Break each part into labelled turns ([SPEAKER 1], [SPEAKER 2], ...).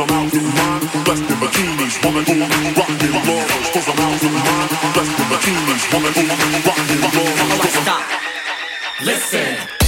[SPEAKER 1] I'm out of mind. Blessed in bikinis, woman, woman, rocking lovers. Cause I'm out of mind. Blessed in bikinis, woman, woman, rocking lovers. Stop. Listen.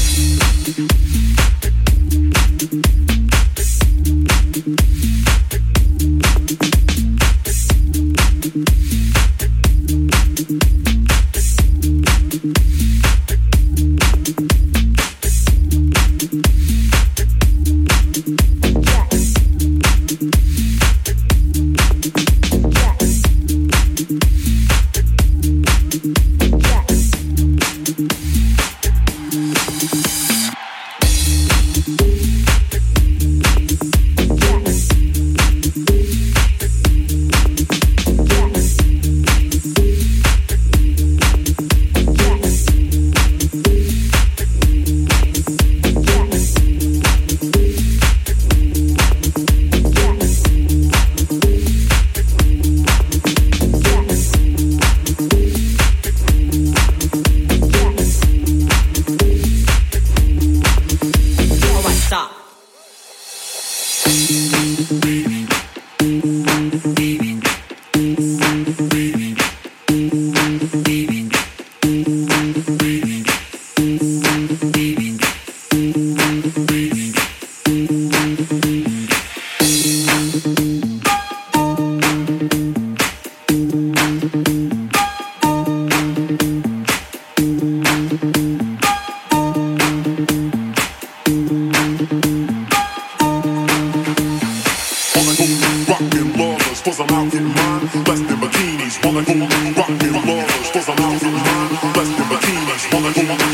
[SPEAKER 1] boom, boom, boom.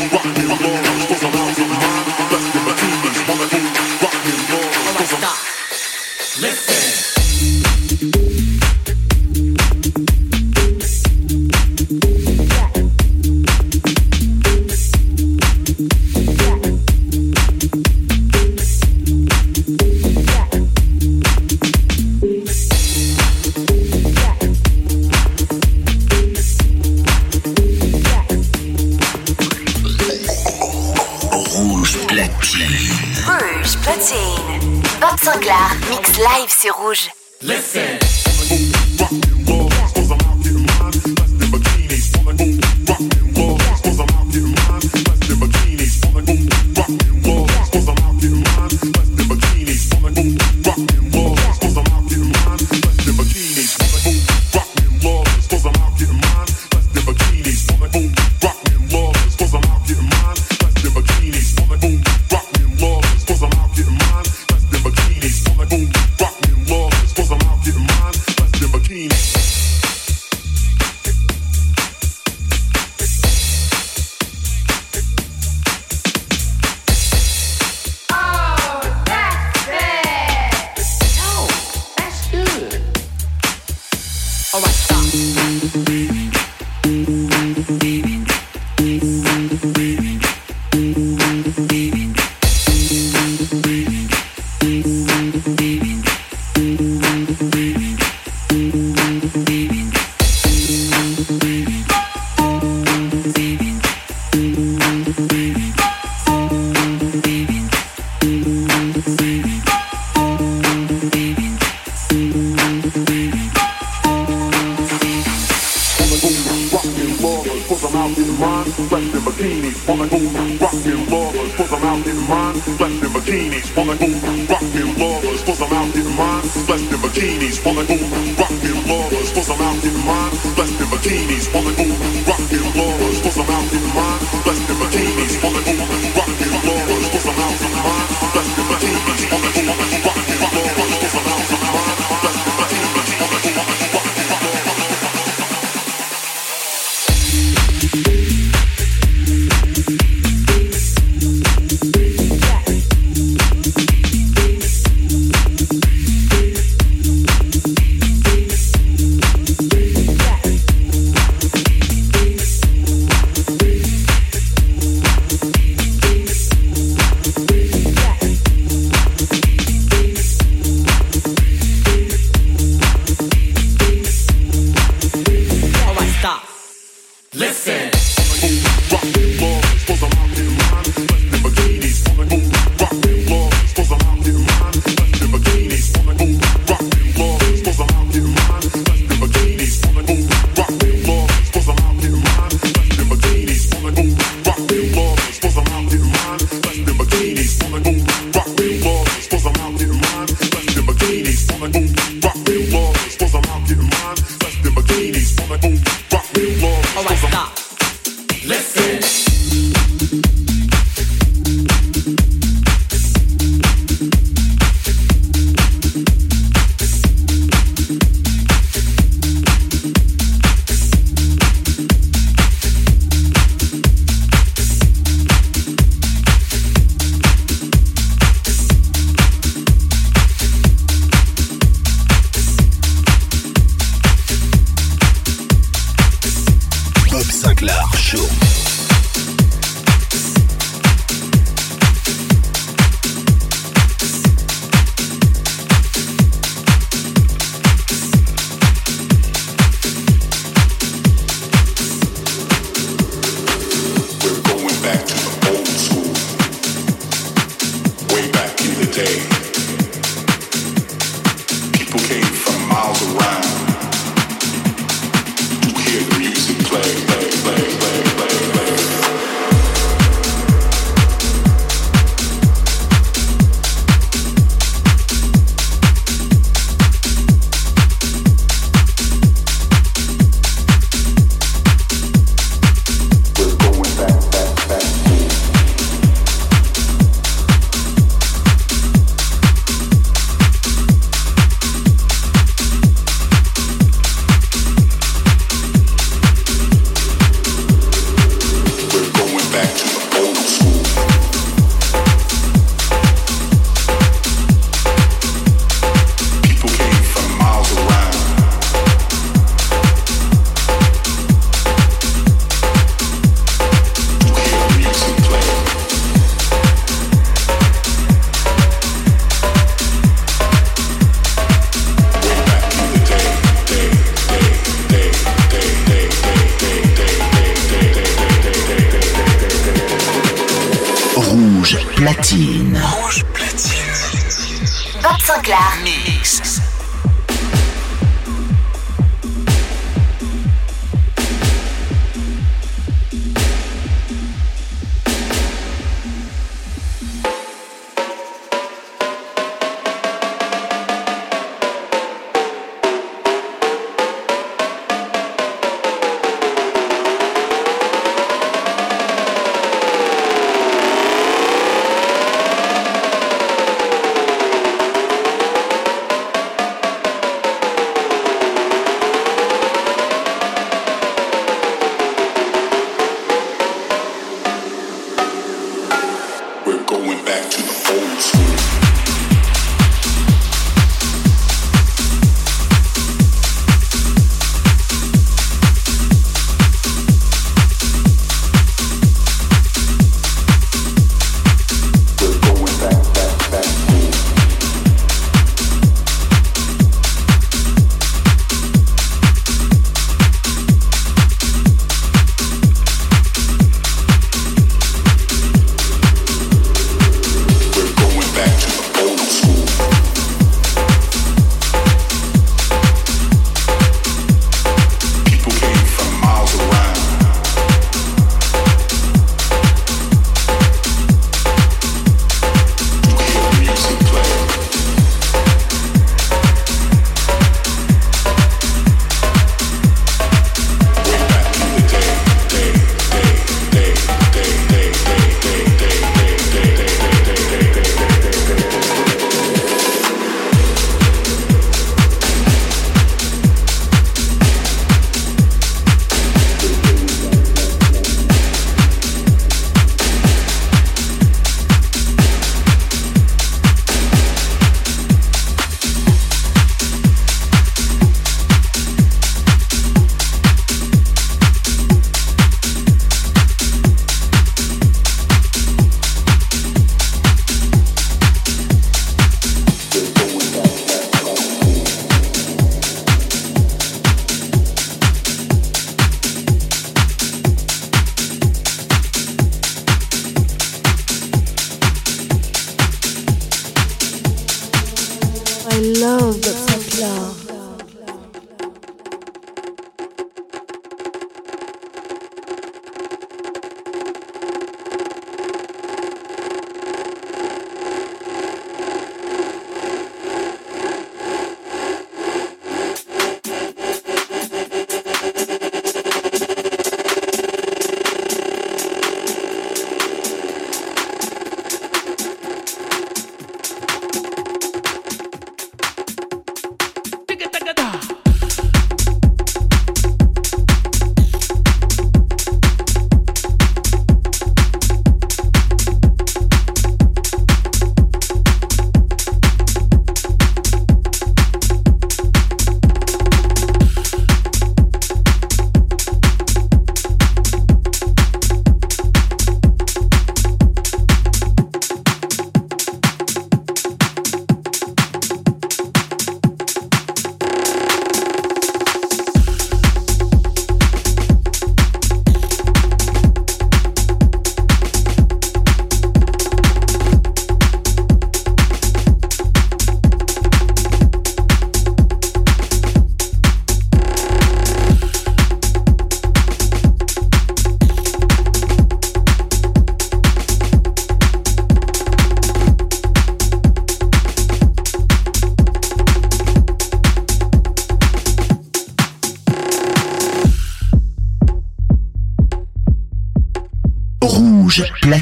[SPEAKER 1] cause I'm out in the mine, flexing bikinis, wanna go rockin' lovers, cause I'm out in mine, flexing bikinis, wanna go rockin' lovers, cause I'm out in mine, flexing bikinis, wanna go rockin' lovers, cause I'm out in mine, flexing bikinis, wanna go rockin' lovers, cause I'm out in
[SPEAKER 2] mine,
[SPEAKER 1] flexing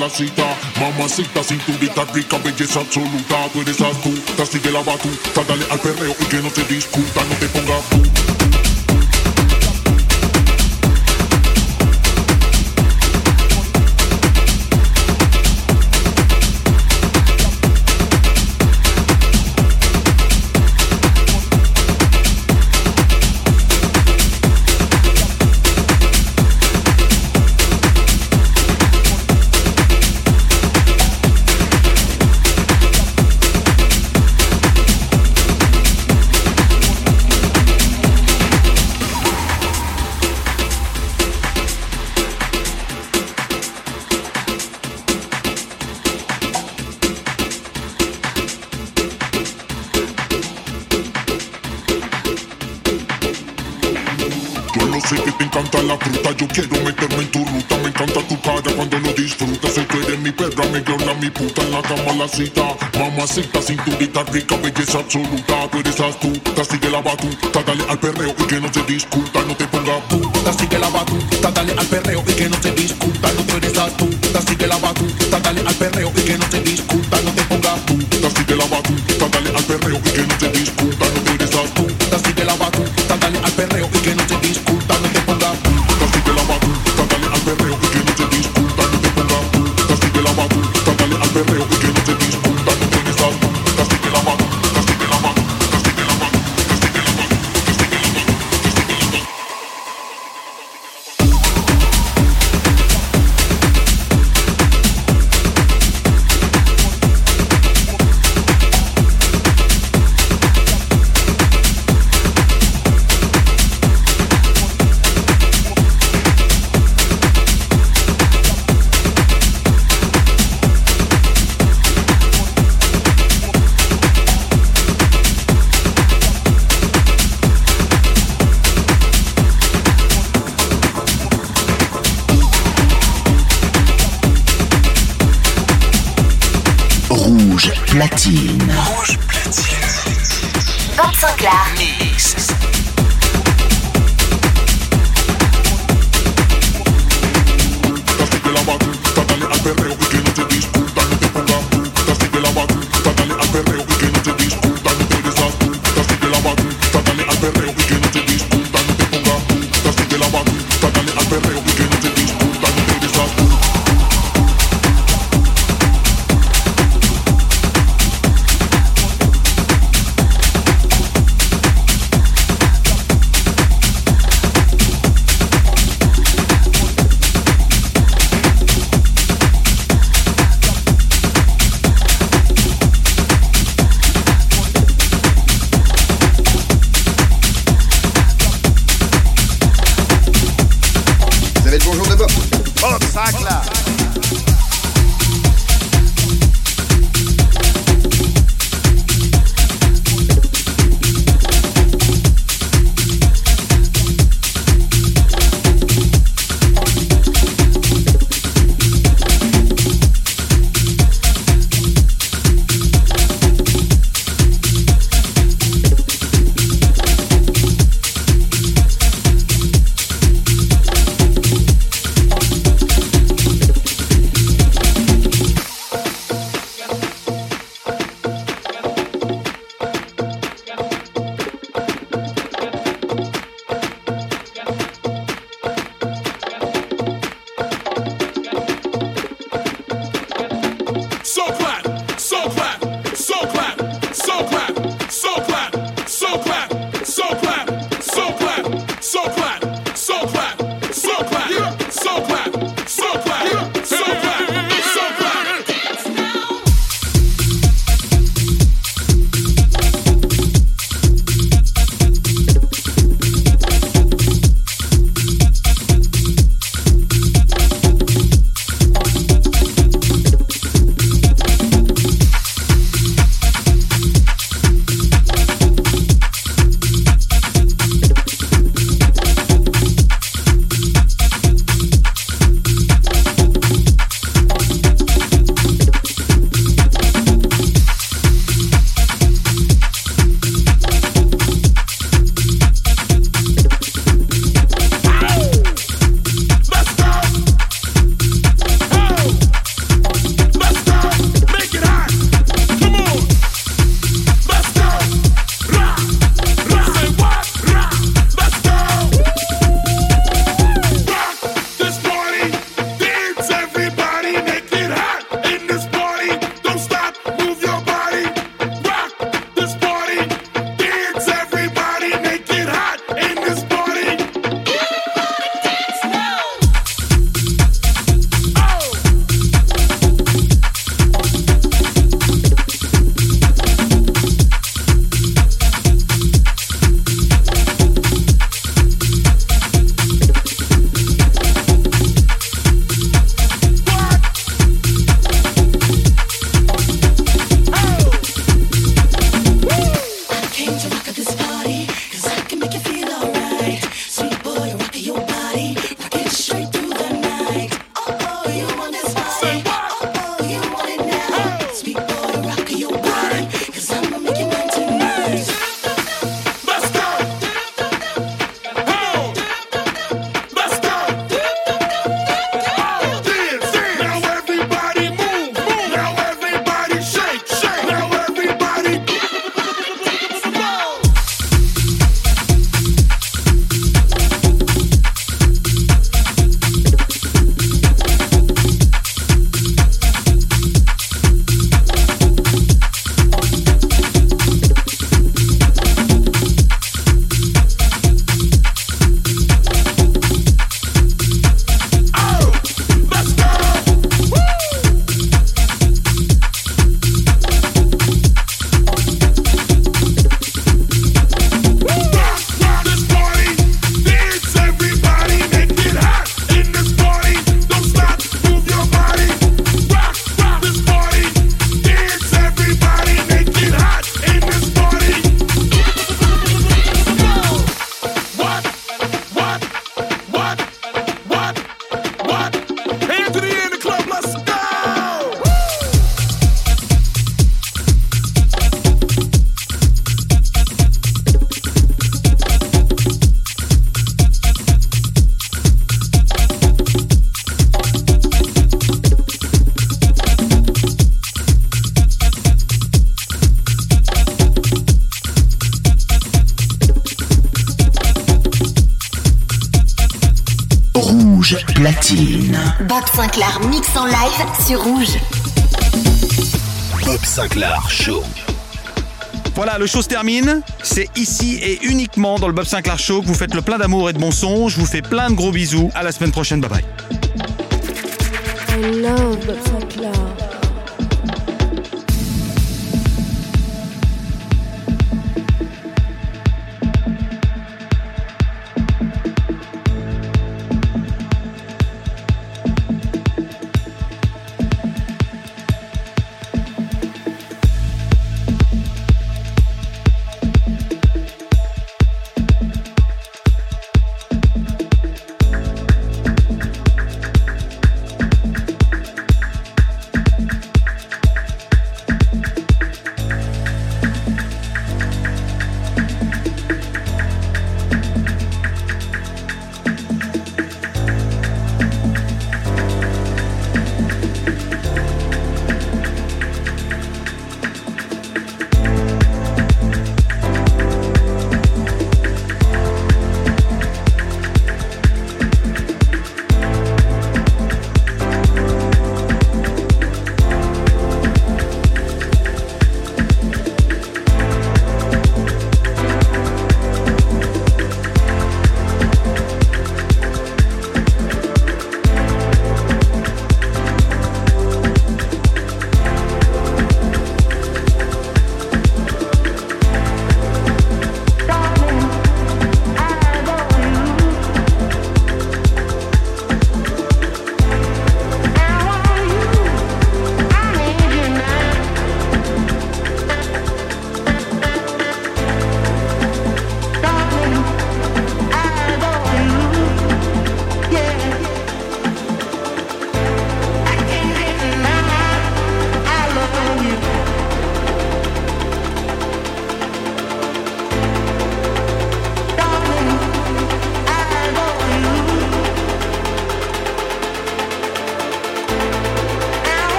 [SPEAKER 2] Mamacita, cinturita rica, belleza absoluta. Tú eres astuta, sigue la batuta Dale al perreo y que no te discuta No te pongas Mamacita, cinturita rica, belleza absoluta. Tú eres astuta, sigue la batuta Dale al perreo y que no se discuta No te ponga puta, sigue la batuta Dale al perreo y que no se discuta. No tú eres astuta, sigue la batuta Dale al perreo y que no se discuta No te ponga puta, sigue la batuta Dale al perreo y que no se discuta
[SPEAKER 3] sur Rouge.
[SPEAKER 4] Bob Sinclair Show.
[SPEAKER 5] Voilà, le show se termine. C'est ici et uniquement dans le Bob Sinclair Show que vous faites le plein d'amour et de bon son. Je vous fais plein de gros bisous. À la semaine prochaine. Bye bye.
[SPEAKER 6] I love Bob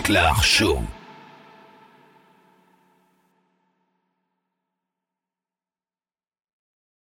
[SPEAKER 4] Sinclair Show.